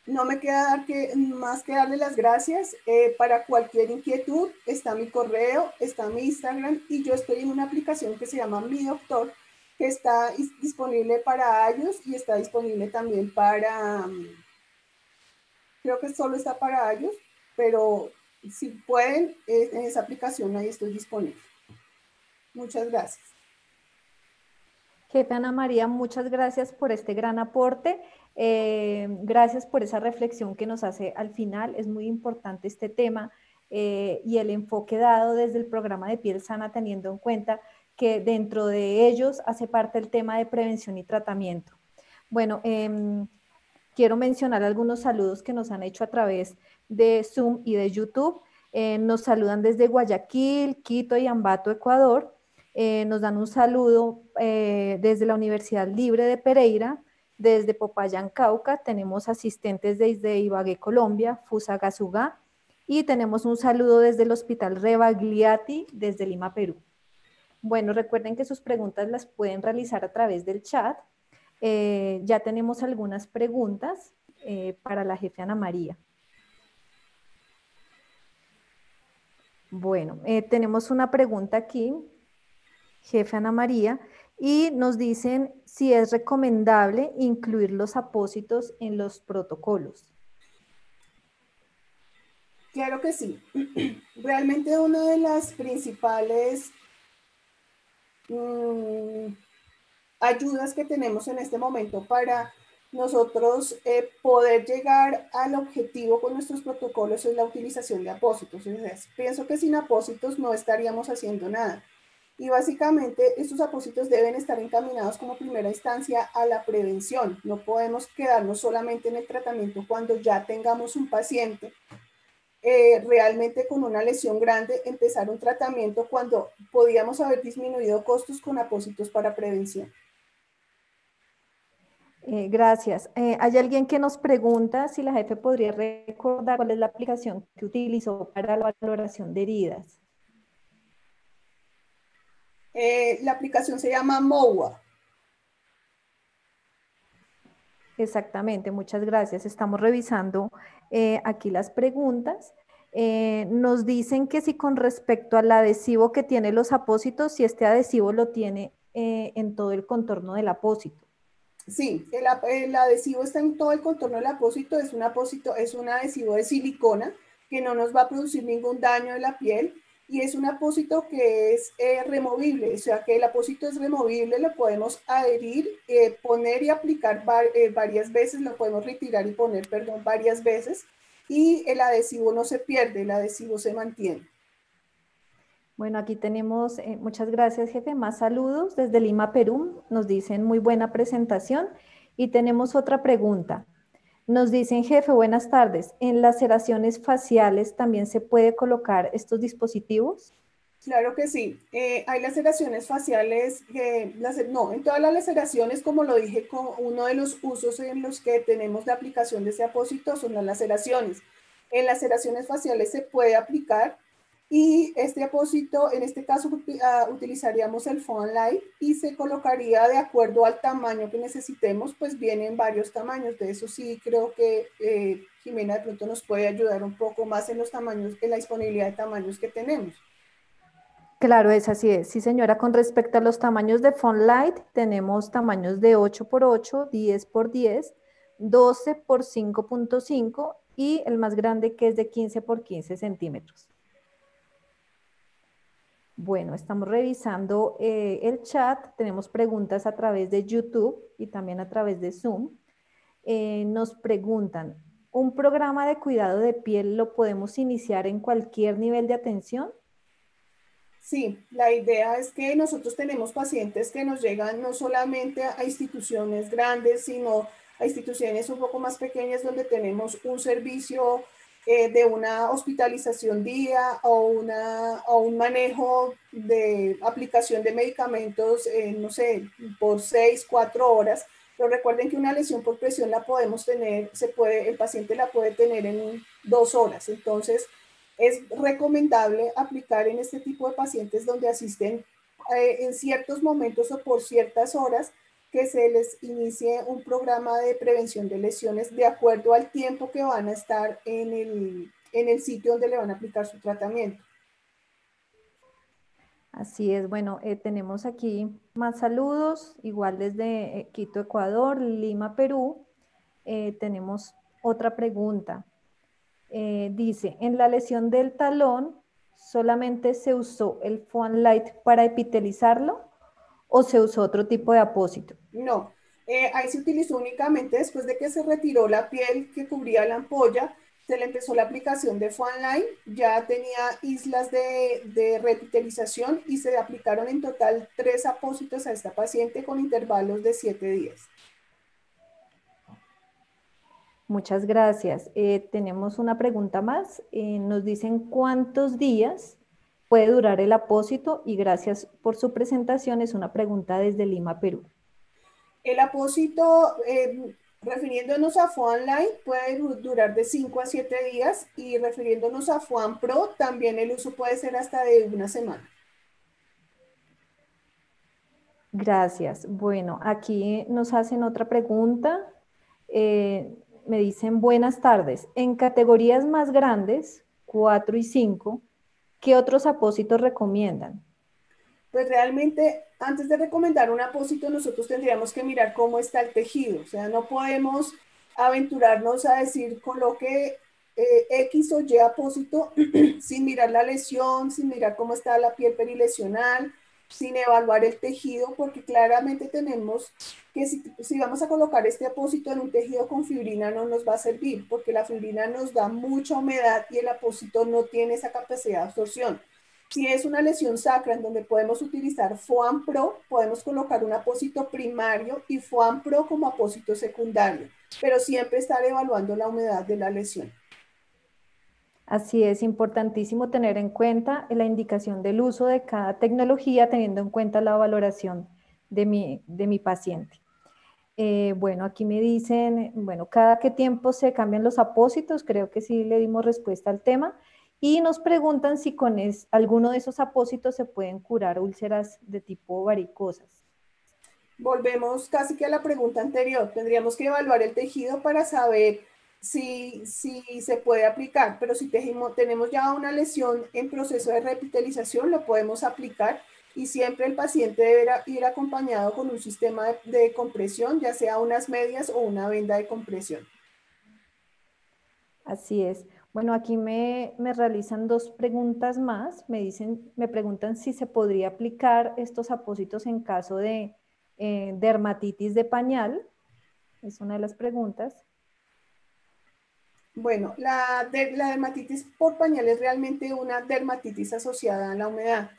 No me queda más que darle las gracias. Eh, para cualquier inquietud está mi correo, está mi Instagram y yo estoy en una aplicación que se llama Mi Doctor, que está disponible para iOS y está disponible también para, mm, creo que solo está para iOS, pero si pueden, eh, en esa aplicación ahí estoy disponible. Muchas gracias. Jefe Ana María, muchas gracias por este gran aporte. Eh, gracias por esa reflexión que nos hace al final. Es muy importante este tema eh, y el enfoque dado desde el programa de piel sana, teniendo en cuenta que dentro de ellos hace parte el tema de prevención y tratamiento. Bueno, em, quiero mencionar algunos saludos que nos han hecho a través de Zoom y de YouTube. Eh, nos saludan desde Guayaquil, Quito y Ambato, Ecuador. Eh, nos dan un saludo eh, desde la Universidad Libre de Pereira, desde Popayán, Cauca, tenemos asistentes desde Ibagué, Colombia, Fusagasugá, y tenemos un saludo desde el Hospital Rebagliati, desde Lima, Perú. Bueno, recuerden que sus preguntas las pueden realizar a través del chat. Eh, ya tenemos algunas preguntas para la jefe Ana María. Bueno, tenemos una pregunta aquí jefe Ana María, y nos dicen si es recomendable incluir los apósitos en los protocolos. Claro que sí. Realmente una de las principales mm, ayudas que tenemos en este momento para nosotros eh, poder llegar al objetivo con nuestros protocolos es la utilización de apósitos. pienso que sin apósitos no estaríamos haciendo nada. Y básicamente estos apósitos deben estar encaminados como primera instancia a la prevención. No podemos quedarnos solamente en el tratamiento cuando ya tengamos un paciente eh, realmente con una lesión grande empezar un tratamiento cuando podíamos haber disminuido costos con apósitos para prevención. Eh, gracias. Eh, hay alguien que nos pregunta si la jefe podría recordar cuál es la aplicación que utilizó para la valoración de heridas. La aplicación se llama MOA. Exactamente, muchas gracias. Estamos revisando eh, aquí las preguntas. Eh, nos dicen que si con respecto al adhesivo que tiene los apósitos, si este adhesivo lo tiene eh, en todo el contorno del apósito. Sí, el, el, adhesivo está en todo el contorno del apósito, es un apósito, es un adhesivo de silicona que no nos va a producir ningún daño en la piel y es un apósito que es eh, removible, o sea que el apósito es removible, lo podemos adherir, eh, poner y aplicar eh, varias veces, lo podemos retirar y poner, perdón, varias veces y el adhesivo no se pierde, el adhesivo se mantiene. Bueno, aquí tenemos, muchas gracias jefe, más saludos desde Lima, Perú, nos dicen muy buena presentación y tenemos otra pregunta. Nos dicen, jefe, buenas tardes. ¿En laceraciones faciales también se puede colocar estos dispositivos? Claro que sí. Eh, hay laceraciones faciales, no, en todas las laceraciones, como lo dije, con uno de los usos en los que tenemos la aplicación de ese apósito son las laceraciones. En laceraciones faciales se puede aplicar y este apósito, en este caso, ah, utilizaríamos el Phone Light y se colocaría de acuerdo al tamaño que necesitemos, pues vienen varios tamaños. De eso sí creo que eh, Jimena de pronto nos puede ayudar un poco más en los tamaños, en la disponibilidad de tamaños que tenemos. Claro, es así es. Sí, señora, con respecto a los tamaños de Phone Light, tenemos tamaños de 8 x 8, 10 x 10, 12 x 5.5 y el más grande que es de 15 x 15 centímetros. Bueno, estamos revisando eh, el chat, tenemos preguntas a través de YouTube y también a través de Zoom. Eh, nos preguntan, ¿un programa de cuidado de piel lo podemos iniciar en cualquier nivel de atención? Sí, la idea es que nosotros tenemos pacientes que nos llegan no solamente a instituciones grandes, sino a instituciones un poco más pequeñas donde tenemos un servicio eh, de una hospitalización día o, una, o un manejo de aplicación de medicamentos, eh, no sé, por seis, cuatro horas. Pero recuerden que una lesión por presión la podemos tener, se puede, el paciente la puede tener en dos horas. Entonces, es recomendable aplicar en este tipo de pacientes donde asisten eh, en ciertos momentos o por ciertas horas que se les inicie un programa de prevención de lesiones de acuerdo al tiempo que van a estar en el, en el sitio donde le van a aplicar su tratamiento. Así es, bueno, eh, tenemos aquí más saludos, igual desde eh, Quito, Ecuador, Lima, Perú. Eh, tenemos otra pregunta. dice, en la lesión del talón, ¿solamente se usó el Foam Light para epitelizarlo? O se usó otro tipo de apósito? No, eh, ahí se utilizó únicamente después de que se retiró la piel que cubría la ampolla, se le empezó la aplicación de Line, ya tenía islas de, de y se aplicaron en total tres apósitos a esta paciente con intervalos de siete días. Muchas gracias. Eh, tenemos una pregunta más. Eh, nos dicen cuántos días puede durar el apósito y gracias por su presentación. Es una pregunta desde Lima, Perú. El apósito, eh, refiriéndonos a FOAN Light, puede durar de 5 a 7 días y refiriéndonos a FOAN Pro, también el uso puede ser hasta de una semana. Gracias. Bueno, aquí nos hacen otra pregunta. Eh, me dicen buenas tardes. En categorías más grandes, 4 y 5, ¿Qué otros apósitos recomiendan? Pues realmente, antes de recomendar un apósito, nosotros tendríamos que mirar cómo está el tejido. O sea, no podemos aventurarnos a decir coloque eh, X o Y apósito sin mirar la lesión, sin mirar cómo está la piel perilesional, sin evaluar el tejido, porque claramente tenemos que si, vamos a colocar este apósito en un tejido con fibrina no nos va a servir, porque la fibrina nos da mucha humedad y el apósito no tiene esa capacidad de absorción. Si es una lesión sacra en donde podemos utilizar FOAM Pro, podemos colocar un apósito primario y FOAM Pro como apósito secundario, pero siempre estar evaluando la humedad de la lesión. Así es importantísimo tener en cuenta la indicación del uso de cada tecnología teniendo en cuenta la valoración de mi, de mi paciente. Eh, bueno, aquí me dicen, bueno, cada qué tiempo se cambian los apósitos, creo que sí le dimos respuesta al tema, y nos preguntan si con alguno de esos apósitos se pueden curar úlceras de tipo varicosas. Volvemos casi que a la pregunta anterior, tendríamos que evaluar el tejido para saber si, si se puede aplicar, pero si tenemos ya una lesión en proceso de repitalización, lo podemos aplicar y siempre el paciente deberá ir acompañado con un sistema de, compresión, ya sea unas medias o una venda de compresión. Así es. Bueno, aquí me, me, realizan dos preguntas más. Me dicen, me preguntan si se podría aplicar estos apósitos en caso de eh, dermatitis de pañal. Es una de las preguntas. Bueno, la, dermatitis por pañal es realmente una dermatitis asociada a la humedad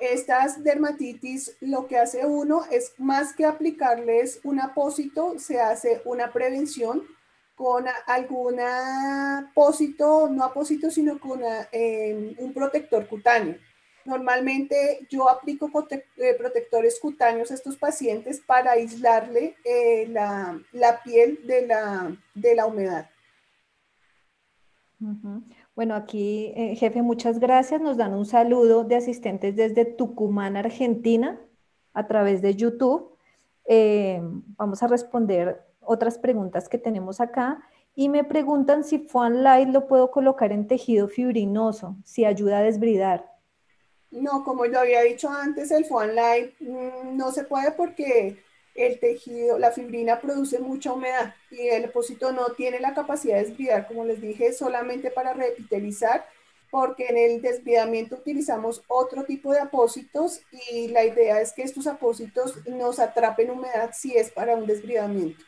estas dermatitis, lo que hace uno es más que aplicarles un apósito, se hace una prevención con algún apósito, no apósito, sino con em, un protector cutáneo. Normalmente yo aplico eh, protectores cutáneos a estos pacientes para aislarle eh, la, piel de la humedad. Bueno, aquí, eh, jefe, muchas gracias. Nos dan un saludo de asistentes desde Tucumán, Argentina, a través de YouTube. Eh, vamos a responder otras preguntas que tenemos acá. Y me preguntan si Fuan Light lo puedo colocar en tejido fibrinoso, si ayuda a desbridar. No, como yo había dicho antes, el Fuan Light mm, no se puede porque el tejido, la fibrina produce mucha humedad y el apósito no tiene la capacidad de desbridar, como les dije, solamente para repitelizar, porque en el desbridamiento utilizamos otro tipo de apósitos y la idea es que estos apósitos nos atrapen humedad si es para un desbridamiento.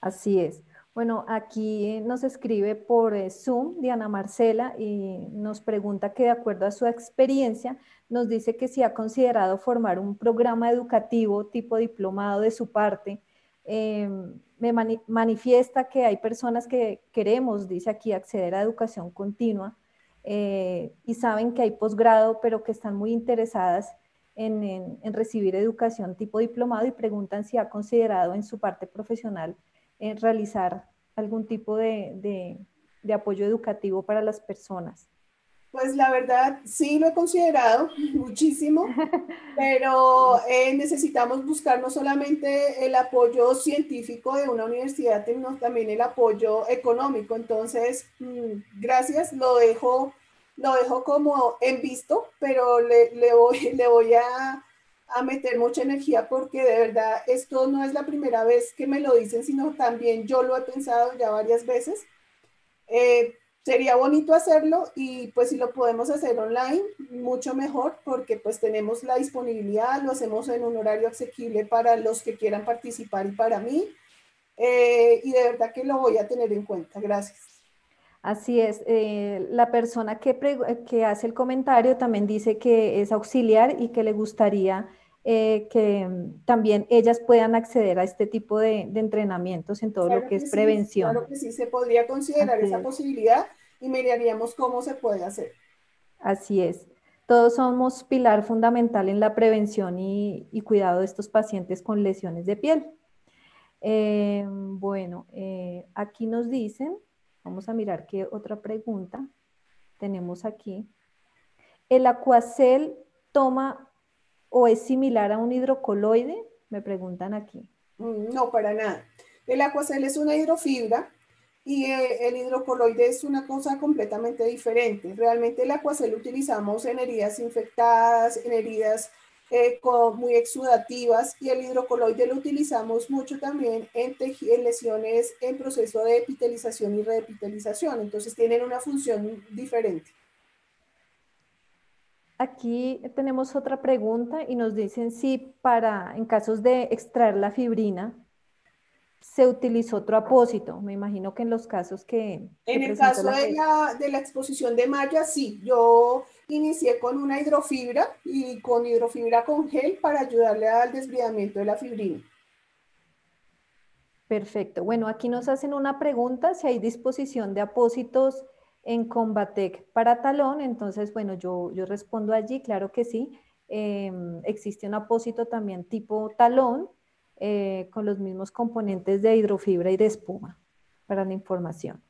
Así es. Bueno, aquí nos escribe por eh, Zoom Diana Marcela y nos pregunta que de acuerdo a su experiencia, nos dice que si ha considerado formar un programa educativo tipo diplomado de su parte. Em, me manifiesta que hay personas que queremos, dice aquí, acceder a educación continua eh, y saben que hay posgrado, pero que están muy interesadas en, recibir educación tipo diplomado y preguntan si ha considerado en su parte profesional en realizar algún tipo de, apoyo educativo para las personas? Pues la verdad sí lo he considerado muchísimo, pero eh, necesitamos buscar no solamente el apoyo científico de una universidad, sino también el apoyo económico. Entonces, mm, gracias, lo dejo, lo dejo como en visto, pero le, le voy, le voy a, a meter mucha energía porque de verdad esto no es la primera vez que me lo dicen, sino también yo lo he pensado ya varias veces. Eh, sería bonito hacerlo y pues si lo podemos hacer online, mucho mejor porque pues tenemos la disponibilidad, lo hacemos en un horario asequible para los que quieran participar y para mí. Eh, y de verdad que lo voy a tener en cuenta. Gracias. Así es, eh, la persona que, que, hace el comentario también dice que es auxiliar y que le gustaría eh, que mm, también ellas puedan acceder a este tipo de, entrenamientos en todo lo que, es prevención. Claro que sí, se podría considerar esa posibilidad y miraríamos cómo se puede hacer. Así es. Todos somos pilar fundamental en la prevención y, cuidado de estos pacientes con lesiones de piel. Eh, bueno, aquí nos dicen Vamos a mirar qué otra pregunta tenemos aquí. ¿El acuacel toma o es similar a un hidrocoloide? Me preguntan aquí. Mm, no, para nada. El acuacel es una hidrofibra y eh, el hidrocoloide es una cosa completamente diferente. Realmente el acuacel lo utilizamos en heridas infectadas, en heridas eh, muy exudativas y el hidrocoloide lo utilizamos mucho también en, lesiones en proceso de epitelización y reepitelización, entonces tienen una función diferente. Aquí tenemos otra pregunta y nos dicen si para, en casos de extraer la fibrina, se utilizó otro apósito. Me imagino que en los casos que... En el caso de, la, de la exposición de malla, sí. Yo inicié con una hidrofibra y con hidrofibra con gel para ayudarle al desbridamiento de la fibrina. Perfecto. Bueno, aquí nos hacen una pregunta, si hay disposición de apósitos en Combatec para talón, entonces, bueno, yo, yo respondo allí, claro que sí. Em, existe un apósito también tipo talón eh, con los mismos componentes de hidrofibra y de espuma para la información.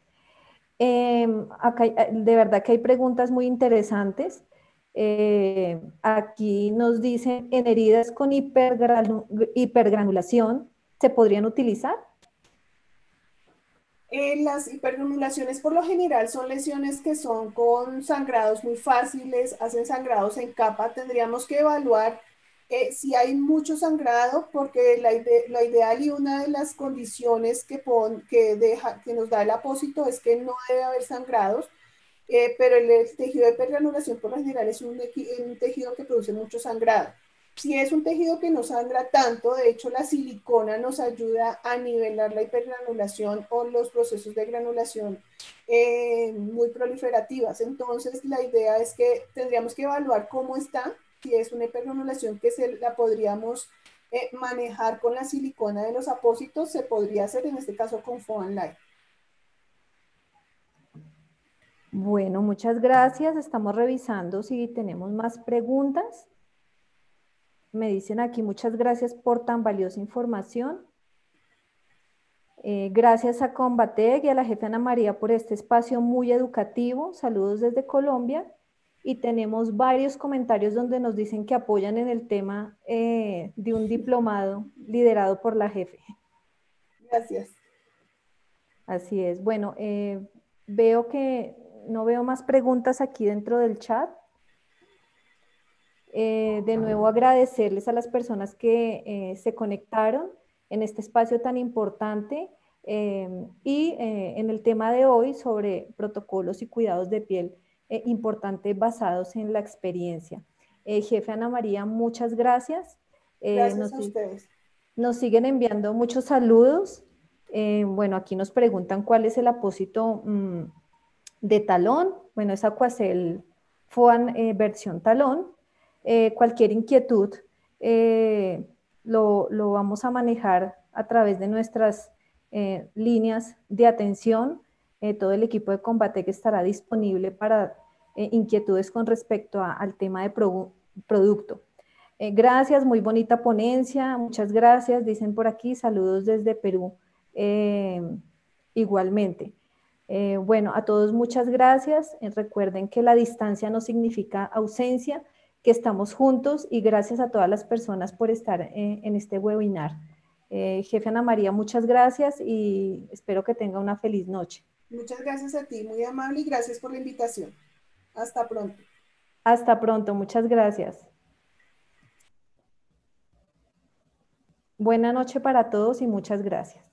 Em, acá eh, de verdad que hay preguntas muy interesantes. Eh, aquí nos dicen, en heridas con hipergranulación, ¿se podrían utilizar? Las hipergranulaciones por lo general son lesiones que son con sangrados muy fáciles, hacen sangrados en capa. Tendríamos que evaluar eh, si hay mucho sangrado, porque la, ideal y una de las condiciones que, que, deja, que nos da el apósito es que no debe haber sangrados, eh, pero el, tejido de hipergranulación por lo general es un, un tejido que produce mucho sangrado. Si es un tejido que no sangra tanto, de hecho la silicona nos ayuda a nivelar la hipergranulación o los procesos de granulación eh, muy proliferativas. Entonces la idea es que tendríamos que evaluar cómo está, si es una hipergranulación que se la podríamos eh, manejar con la silicona de los apósitos, se podría hacer en este caso con Foam Light. Bueno, muchas gracias. Estamos revisando si tenemos más preguntas. Me dicen aquí, muchas gracias por tan valiosa información. Eh, gracias a Combatec y a la jefe Ana María por este espacio muy educativo. Saludos desde Colombia. Y tenemos varios comentarios donde nos dicen que apoyan en el tema eh, de un diplomado liderado por la jefe. Gracias. Así es. Bueno, eh, veo que no veo más preguntas aquí dentro del chat. Eh, de nuevo agradecerles a las personas que eh, se conectaron en este espacio tan importante eh, y en el tema de hoy sobre protocolos y cuidados de piel importantes basados en la experiencia. jefe Ana María, muchas gracias. gracias nos, a ustedes. Nos siguen enviando muchos saludos. bueno, aquí nos preguntan cuál es el apósito mm, de talón. Bueno, es Aquacel Foan versión talón. Eh, cualquier inquietud eh, lo, vamos a manejar a través de nuestras eh, líneas de atención. todo el equipo de combate que estará disponible para inquietudes con respecto al tema de producto. gracias, muy bonita ponencia, muchas gracias, dicen por aquí, saludos desde Perú igualmente. bueno, a todos muchas gracias. recuerden que la distancia no significa ausencia, que estamos juntos y gracias a todas las personas por estar eh, en este webinar. Eh, jefe Ana María, muchas gracias y espero que tenga una feliz noche. Muchas gracias a ti, muy amable y gracias por la invitación. Hasta pronto. Hasta pronto, muchas gracias. Buena noche para todos y muchas gracias.